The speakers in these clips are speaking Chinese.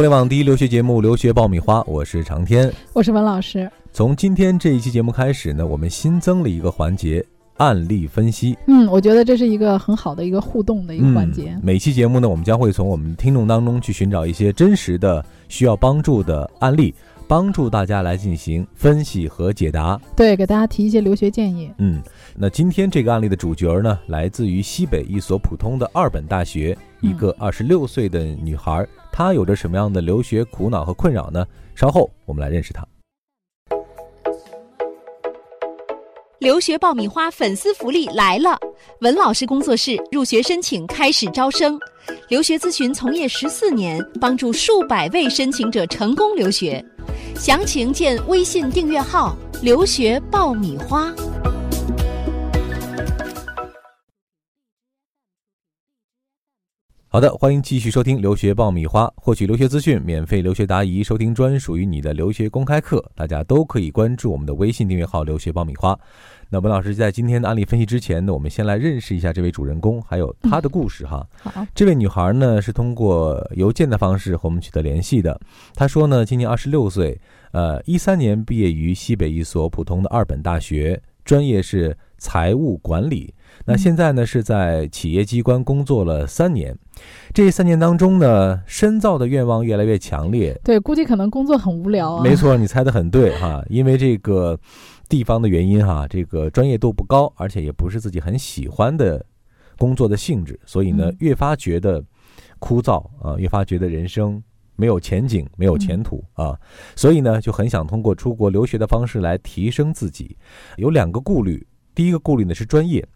互联网第一留学节目《留学爆米花》，我是长天，我是文老师。从今天这一期节目开始呢，我们新增了一个环节——案例分析。嗯，我觉得这是一个很好的一个互动的一个环节。每期节目呢，我们将会从我们听众当中去寻找一些真实的需要帮助的案例。帮助大家来进行分析和解答，对，给大家提一些留学建议。嗯，那今天这个案例的主角呢，来自于西北一所普通的二本大学，一个二十六岁的女孩，他有着什么样的留学苦恼和困扰呢？稍后我们来认识他。留学爆米花粉丝福利来了！文老师工作室入学申请开始招生，留学咨询从业十四年，帮助数百位申请者成功留学。详情见微信订阅号“留学爆米花”。好的，欢迎继续收听《留学爆米花》，获取留学资讯、免费留学答疑、收听专属于你的留学公开课，大家都可以关注我们的微信订阅号“留学爆米花”。那文老师在今天的案例分析之前呢，我们先来认识一下这位主人公，还有他的故事哈。好，这位女孩呢是通过邮件的方式和我们取得联系的。她说呢，今年二十六岁，呃，一三年毕业于西北一所普通的二本大学，专业是财务管理。那现在呢是在企业机关工作了三年，这三年当中呢，深造的愿望越来越强烈。对，估计可能工作很无聊啊。没错，你猜的很对哈，因为这个地方的原因哈，这个专业度不高，而且也不是自己很喜欢的工作的性质，所以呢，越发觉得枯燥啊，越发觉得人生没有前景、没有前途啊，所以呢，就很想通过出国留学的方式来提升自己。有两个顾虑，第一个顾虑呢是专业。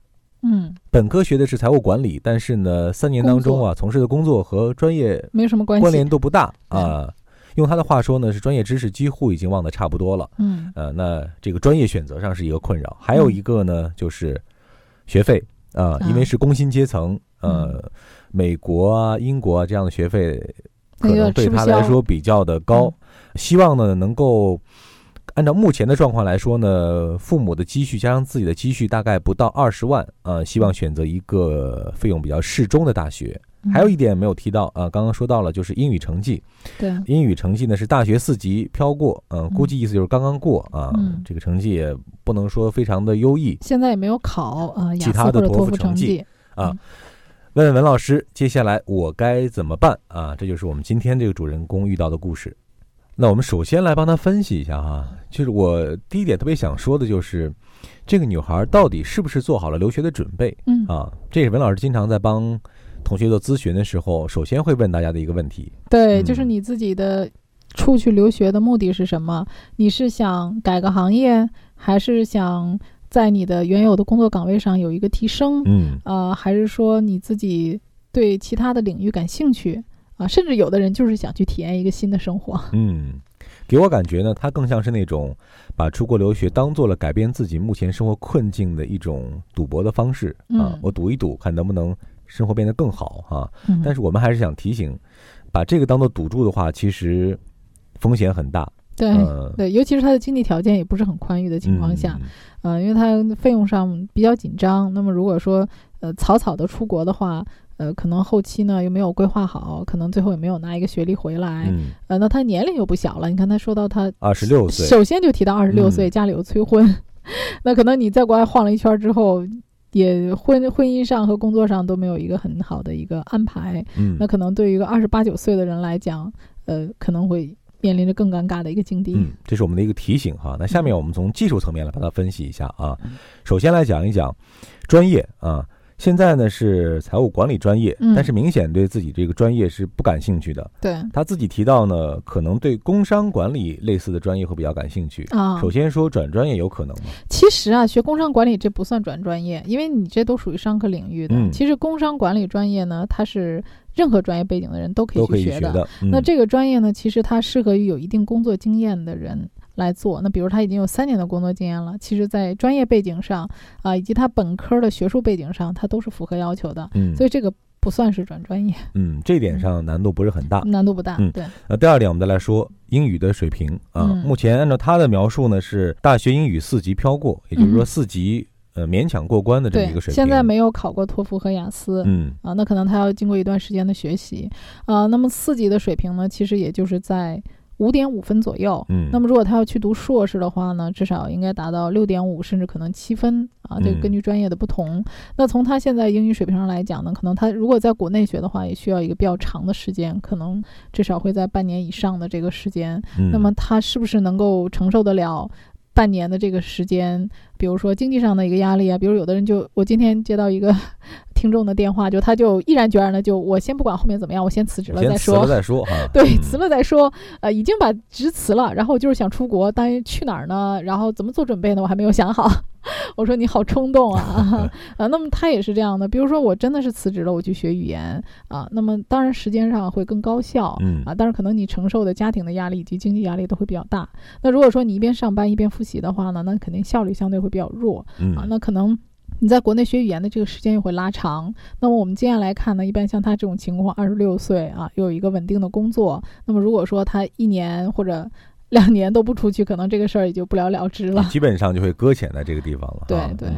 嗯，本科学的是财务管理，但是呢，三年当中啊，从事的工作和专业没什么关系，关联度不大啊。用他的话说呢，是专业知识几乎已经忘得差不多了。嗯，呃，那这个专业选择上是一个困扰，还有一个呢，就是学费啊，因为是工薪阶层，呃，美国啊、英国啊这样的学费可能对他来说比较的高，希望呢能够。按照目前的状况来说呢，父母的积蓄加上自己的积蓄大概不到二十万，呃，希望选择一个费用比较适中的大学。还有一点没有提到啊，刚刚说到了就是英语成绩，对，英语成绩呢是大学四级飘过，嗯，估计意思就是刚刚过啊，这个成绩也不能说非常的优异。现在也没有考啊，其他的托福成绩啊。问问文老师，接下来我该怎么办啊？这就是我们今天这个主人公遇到的故事。那我们首先来帮他分析一下哈，就是我第一点特别想说的就是，这个女孩到底是不是做好了留学的准备？嗯啊，这也是文老师经常在帮同学做咨询的时候，首先会问大家的一个问题。对，就是你自己的出去留学的目的是什么？你是想改个行业，还是想在你的原有的工作岗位上有一个提升？嗯，呃，还是说你自己对其他的领域感兴趣？啊，甚至有的人就是想去体验一个新的生活。嗯，给我感觉呢，他更像是那种把出国留学当做了改变自己目前生活困境的一种赌博的方式啊。我赌一赌，看能不能生活变得更好哈。但是我们还是想提醒，把这个当做赌注的话，其实风险很大。对对，尤其是他的经济条件也不是很宽裕的情况下，嗯，因为他费用上比较紧张。那么如果说呃草草的出国的话。呃，可能后期呢又没有规划好，可能最后也没有拿一个学历回来。嗯，呃，那他年龄又不小了。你看他说到他二十六岁，首先就提到二十六岁，家里有催婚。那可能你在国外晃了一圈之后，也婚婚姻上和工作上都没有一个很好的一个安排。嗯，那可能对于一个二十八九岁的人来讲，呃，可能会面临着更尴尬的一个境地。嗯，这是我们的一个提醒哈。那下面我们从技术层面来把它分析一下啊。首先来讲一讲专业啊。现在呢是财务管理专业，但是明显对自己这个专业是不感兴趣的。对他自己提到呢，可能对工商管理类似的专业会比较感兴趣啊。首先说转专业有可能吗？其实啊，学工商管理这不算转专业，因为你这都属于商科领域的。其实工商管理专业呢，它是任何专业背景的人都可以去学的。那这个专业呢，其实它适合于有一定工作经验的人。来做那，比如他已经有三年的工作经验了，其实，在专业背景上啊，以及他本科的学术背景上，他都是符合要求的。嗯，所以这个不算是转专业。嗯，这点上难度不是很大，难度不大。嗯，对。那第二点，我们再来说英语的水平啊。目前按照他的描述呢，是大学英语四级飘过，也就是说四级呃勉强过关的这么一个水平。现在没有考过托福和雅思，嗯啊，那可能他要经过一段时间的学习啊。那么四级的水平呢，其实也就是在。五点五分左右，嗯，那么如果他要去读硕士的话呢，至少应该达到六点五，甚至可能七分啊。这个根据专业的不同，那从他现在英语水平上来讲呢，可能他如果在国内学的话，也需要一个比较长的时间，可能至少会在半年以上的这个时间。那么他是不是能够承受得了半年的这个时间？比如说经济上的一个压力啊，比如有的人就我今天接到一个。听众的电话，就他就毅然决然的就我先不管后面怎么样，我先辞职了再说。辞了再说哈。对，辞了再说。呃，已经把职辞了，然后就是想出国，但去哪儿呢？然后怎么做准备呢？我还没有想好。我说你好冲动啊！啊，那么他也是这样的。比如说我真的是辞职了，我去学语言啊，那么当然时间上会更高效，嗯啊，但是可能你承受的家庭的压力以及经济压力都会比较大。那如果说你一边上班一边复习的话呢，那肯定效率相对会比较弱啊，那可能。你在国内学语言的这个时间又会拉长，那么我们接下来看呢，一般像他这种情况，二十六岁啊，又有一个稳定的工作，那么如果说他一年或者 两年都不出去，可能这个事儿也就不了了之了，基本上就会搁浅在这个地方了。对对。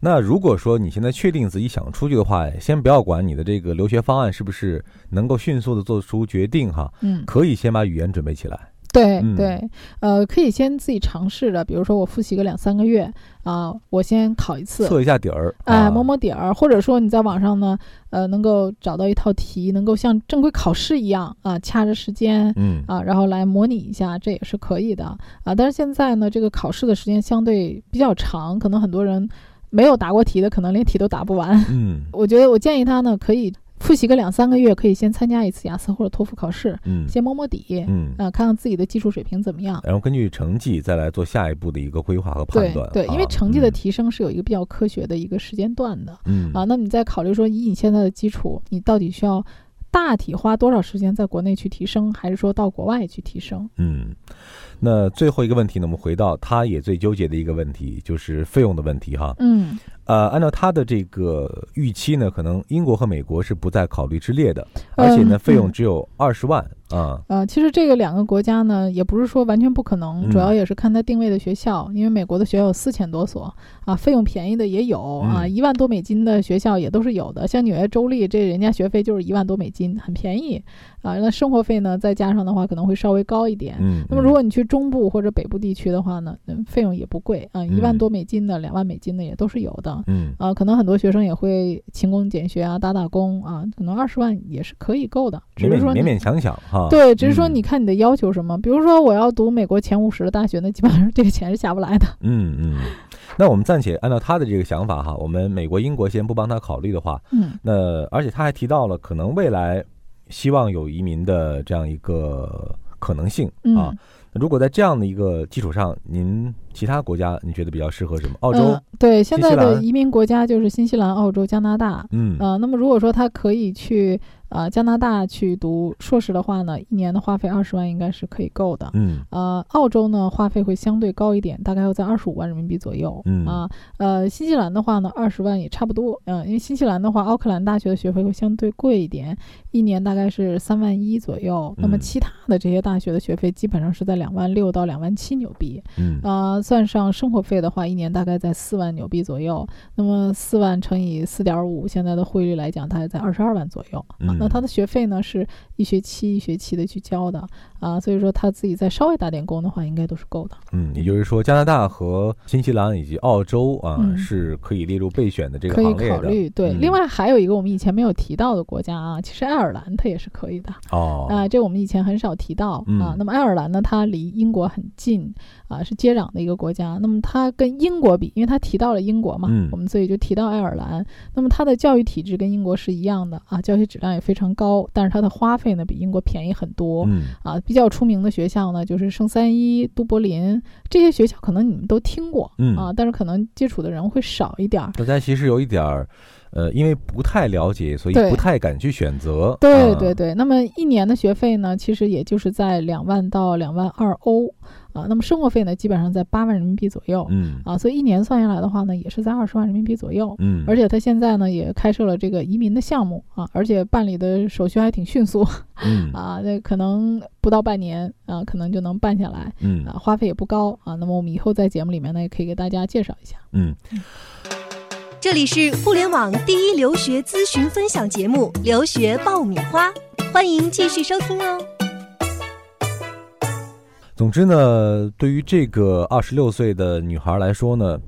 那如果说你现在确定自己想出去的话，先不要管你的这个留学方案是不是能够迅速的做出决定哈，嗯，可以先把语言准备起来。对对，呃，可以先自己尝试着，比如说我复习个两三个月啊，我先考一次，测一下底儿，哎，摸摸底儿，或者说你在网上呢，呃，能够找到一套题，能够像正规考试一样啊，掐着时间，嗯啊，然后来模拟一下，这也是可以的啊。但是现在呢，这个考试的时间相对比较长，可能很多人没有答过题的，可能连题都答不完。嗯，我觉得我建议他呢，可以。复习个两三个月，可以先参加一次雅思或者托福考试，嗯，先摸摸底，嗯，啊，看看自己的技术水平怎么样，然后根据成绩再来做下一步的一个规划和判断。对，因为成绩的提升是有一个比较科学的一个时间段的，嗯，啊，那你再考虑说，以你现在的基础，你到底需要大体花多少时间在国内去提升，还是说到国外去提升？嗯。那最后一个问题呢？我们回到他也最纠结的一个问题，就是费用的问题哈。嗯，呃，按照他的这个预期呢，可能英国和美国是不在考虑之列的，而且呢，费用只有二十万。啊，呃，其实这个两个国家呢，也不是说完全不可能，主要也是看它定位的学校。因为美国的学校有四千多所啊，费用便宜的也有啊，一万多美金的学校也都是有的。像纽约州立，这人家学费就是一万多美金，很便宜啊。那生活费呢，再加上的话，可能会稍微高一点。嗯，那么如果你去中部或者北部地区的话呢，嗯，费用也不贵啊，一万多美金的、两万美金的也都是有的。嗯，啊，可能很多学生也会勤工俭学啊，打打工啊，可能二十万也是可以够的，只是说勉勉强强哈。对，只是说你。看你的要求什么？比如说我要读美国前五十的大学，那基本上 这个钱是下不来的。嗯嗯，那我们暂且按照他的这个想法哈，我们美国、英国先不帮他考虑的话，嗯，那而且他还提到了可能未来希望有移民的这样一个可能性啊。如果在这样的一个基础上，您其他国家你觉得比较适合什么？澳洲？对，现在的移民国家就是新西兰、澳洲、加拿大。嗯呃，那么如果说他可以去。呃，加拿大去读硕士的话呢，一年的花费二十万应该是可以够的。嗯，呃，澳洲呢花费会相对高一点，大概要在二十五万人民币左右。嗯啊，呃，新西兰的话呢，二十万也差不多。嗯，因为新西兰的话，奥克兰大学的学费会相对贵一点，一年大概是三万一左右。那么其他的这些大学的学费基本上是在两万六到两万七纽币。嗯，啊，算上生活费的话，一年大概在四万纽币左右。那么四万乘以四点五，现在的汇率来讲，大概在二十二万左右。嗯。那他的学费呢，是一学期一学期的去交的啊，所以说他自己再稍微打点工的话，应该都是够的。嗯，也就是说，加拿大和新西兰以及澳洲啊，是可以列入备选的这个行列的。可以考虑。对，另外还有一个我们以前没有提到的国家啊，其实爱尔兰它也是可以的。哦。啊，这我们以前很少提到啊。那么爱尔兰呢，它离英国很近啊，是接壤的一个国家。那么它跟英国比，因为它提到了英国嘛，我们所以就提到爱尔兰。那么它的教育体制跟英国是一样的啊，教学质量也非常高。但是它的花费呢比英国便宜很多，嗯啊，比较出名的学校呢就是圣三一、都柏林这些学校，可能你们都听过，嗯啊，但是可能接触的人会少一点儿。大家其实有一点儿，呃，因为不太了解，所以不太敢去选择。对对对，那么一年的学费呢，其实也就是在两万到两万二欧。啊。那么生活费呢，基本上在八万人民币左右，嗯啊，所以一年算下来的话呢，也是在二十万人民币左右。嗯，而且他现在呢也开设了这个移民的项目啊，而且办理的手续还挺迅速，嗯 啊，那可能不到半年啊，可能就能办下来，嗯啊，花费也不高啊。那么我们以后在节目里面呢，也可以给大家介绍一下。嗯，这里是互联网第一留学咨询分享节目《留学爆米花》，欢迎继续收听哦。总之呢，对于这个二十六岁的女孩来说呢，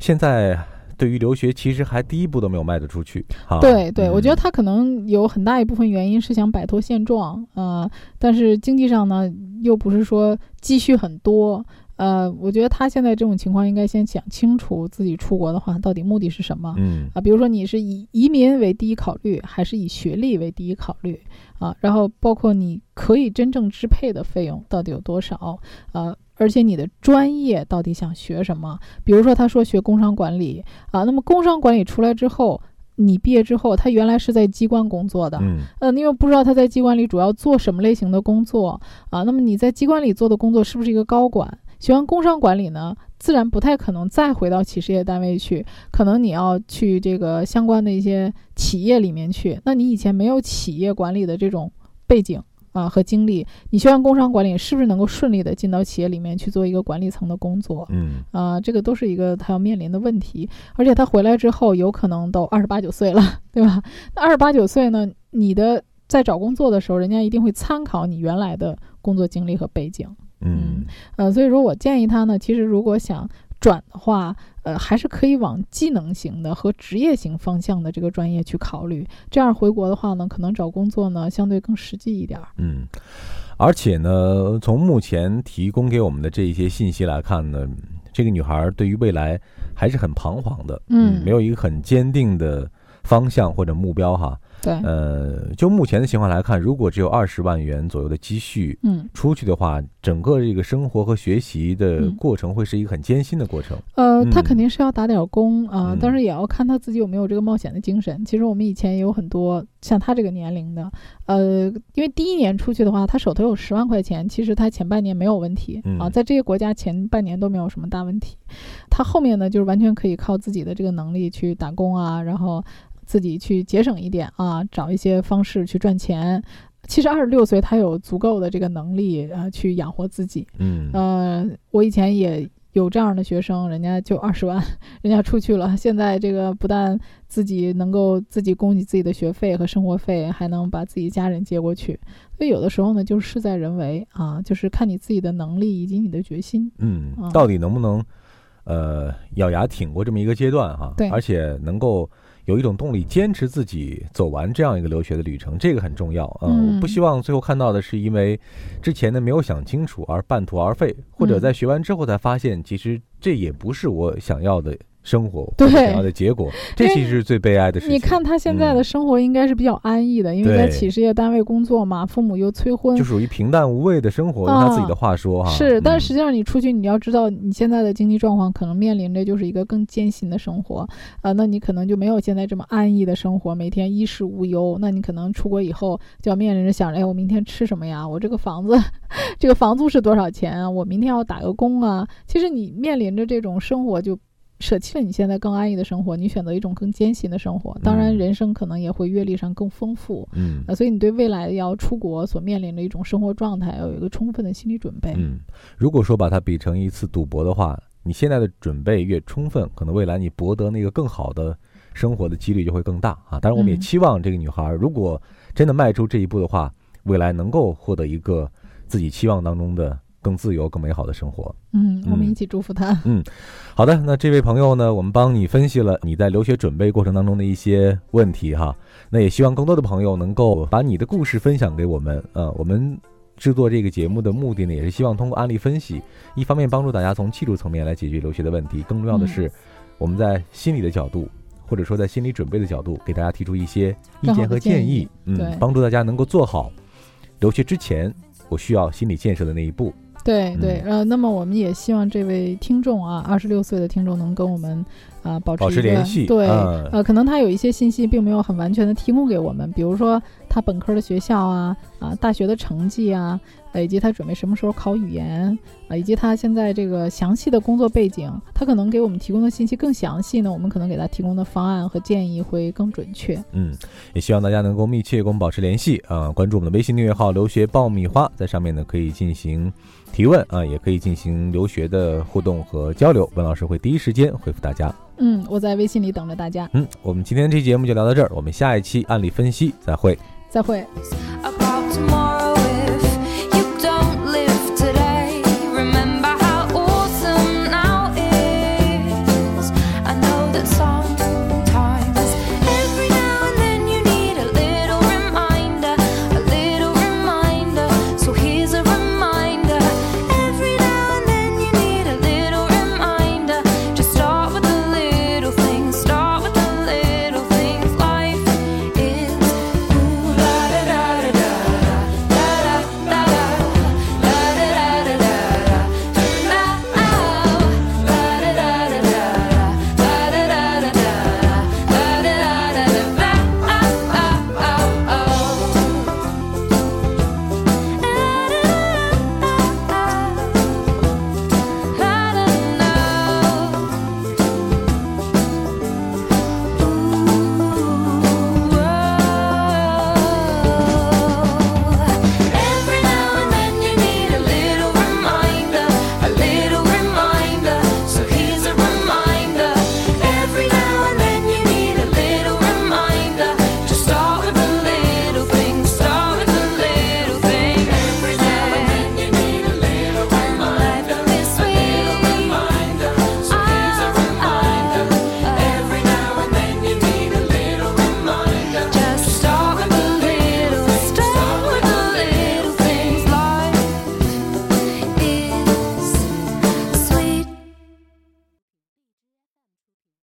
现在对于留学其实还第一步都没有迈得出去。哈，对对，我觉得嗯他可能有很大一部分原因是想摆脱现状，呃，但是经济上呢又不是说积蓄很多，呃，我觉得他现在这种情况应该先想清楚自己出国的话到底目的是什么。嗯啊，比如说你是以移民为第一考虑，还是以学历为第一考虑啊？然后包括你可以真正支配的费用到底有多少？啊，而且你的专业到底想学什么？比如说他说学工商管理啊，那么工商管理出来之后，你毕业之后，他原来是在机关工作的，嗯呃，你又不知道他在机关里主要做什么类型的工作啊？那么你在机关里做的工作是不是一个高管？学完工商管理呢，自然不太可能再回到企事业单位去，可能你要去这个相关的一些企业里面去。那你以前没有企业管理的这种背景啊和经历，你学完工商管理是不是能够顺利的进到企业里面去做一个管理层的工作？嗯啊、这个都是一个他要面临的问题，而且他回来之后有可能都二十八九岁了，对吧？那二十八九岁呢，你的在找工作的时候，人家一定会参考你原来的工作经历和背景，嗯呃，所以说我建议他呢，其实如果想转的话，呃，还是可以往技能型的和职业型方向的这个专业去考虑，这样回国的话呢，可能找工作呢相对更实际一点儿。嗯，而且呢，从目前提供给我们的这一些信息来看呢，这个女孩对于未来还是很彷徨的，嗯没有一个很坚定的方向或者目标哈。对，呃，就目前的情况来看，如果只有二十万元左右的积蓄嗯。出去的话，整个这个生活和学习的嗯过程会是一个很艰辛的过程。呃，他嗯肯定是要打点工啊、嗯但是也要看他自己有没有这个冒险的精神。其实我们以前也有很多像他这个年龄的，呃，因为第一年出去的话，他手头有十万块钱，其实他前半年没有问题啊，嗯在这些国家前半年都没有什么大问题。他后面呢，就是完全可以靠自己的这个能力去打工啊，然后自己去节省一点啊，找一些方式去赚钱。其实二十六岁，他有足够的这个能力啊，去养活自己。嗯呃，我以前也有这样的学生，人家就二十万，人家出去了。现在这个不但自己能够自己供给自己的学费和生活费，还能把自己家人接过去。所以有的时候呢，就是事在人为啊，就是看你自己的能力以及你的决心。嗯嗯，到底能不能呃咬牙挺过这么一个阶段哈？对而且能够有一种动力坚持自己走完这样一个留学的旅程，这个很重要啊、嗯。我不希望最后看到的是因为之前呢没有想清楚而半途而废，或者嗯。在学完之后才发现其实这也不是我想要的生活，对想要的结果，这其实是最悲哀的事情。你看他现在的嗯生活应该是比较安逸的，因为在企事业单位工作嘛，父母又催婚，就属于平淡无味的生活，用他自己的话说哈。是，但实际上你出去，你要知道你现在的经济状况可能面临着就是一个更艰辛的生活，啊、那你可能就没有现在这么安逸的生活，每天衣食无忧。那你可能出国以后就要面临着想着，哎，我明天吃什么呀？我这个房子，这个房租是多少钱啊？我明天要打个工啊。其实你面临着这种生活就。舍弃了你现在更安逸的生活，你选择一种更艰辛的生活。当然，嗯人生可能也会阅历上更丰富。嗯啊，所以你对未来要出国所面临的一种生活状态，要有一个充分的心理准备。嗯，如果说把它比成一次赌博的话，你现在的准备越充分，可能未来你博得那个更好的生活的几率就会更大啊。当然，我们也嗯期望这个女孩，如果真的迈出这一步的话，未来能够获得一个自己期望当中的更自由、更美好的生活。嗯，我们嗯一起祝福他。嗯好的，那这位朋友呢，我们帮你分析了你在留学准备过程当中的一些问题哈。那也希望更多的朋友能够把你的故事分享给我们。呃，我们制作这个节目的目的呢，也是希望通过案例分析，一方面帮助大家从技术层面来解决留学的问题，更重要的是，我们在心理的角度，或者说在心理准备的角度，给大家提出一些意见和建议嗯，帮助大家能够做好留学之前我需要心理建设的那一步。对对，嗯呃，那么我们也希望这位听众啊，二十六岁的听众能跟我们啊保持联系。对，呃，可能他有一些信息并没有很完全的提供给我们，比如说他本科的学校啊，啊，大学的成绩啊。以及他准备什么时候考语言啊，以及他现在这个详细的工作背景，他可能给我们提供的信息更详细呢。我们可能给他提供的方案和建议会更准确。嗯，也希望大家能够密切跟我们保持联系啊，关注我们的微信订阅号“留学爆米花”，在上面呢可以进行提问啊，也可以进行留学的互动和交流，文老师会第一时间回复大家。嗯，我在微信里等着大家。嗯，我们今天这期节目就聊到这儿，我们下一期案例分析再会。再会。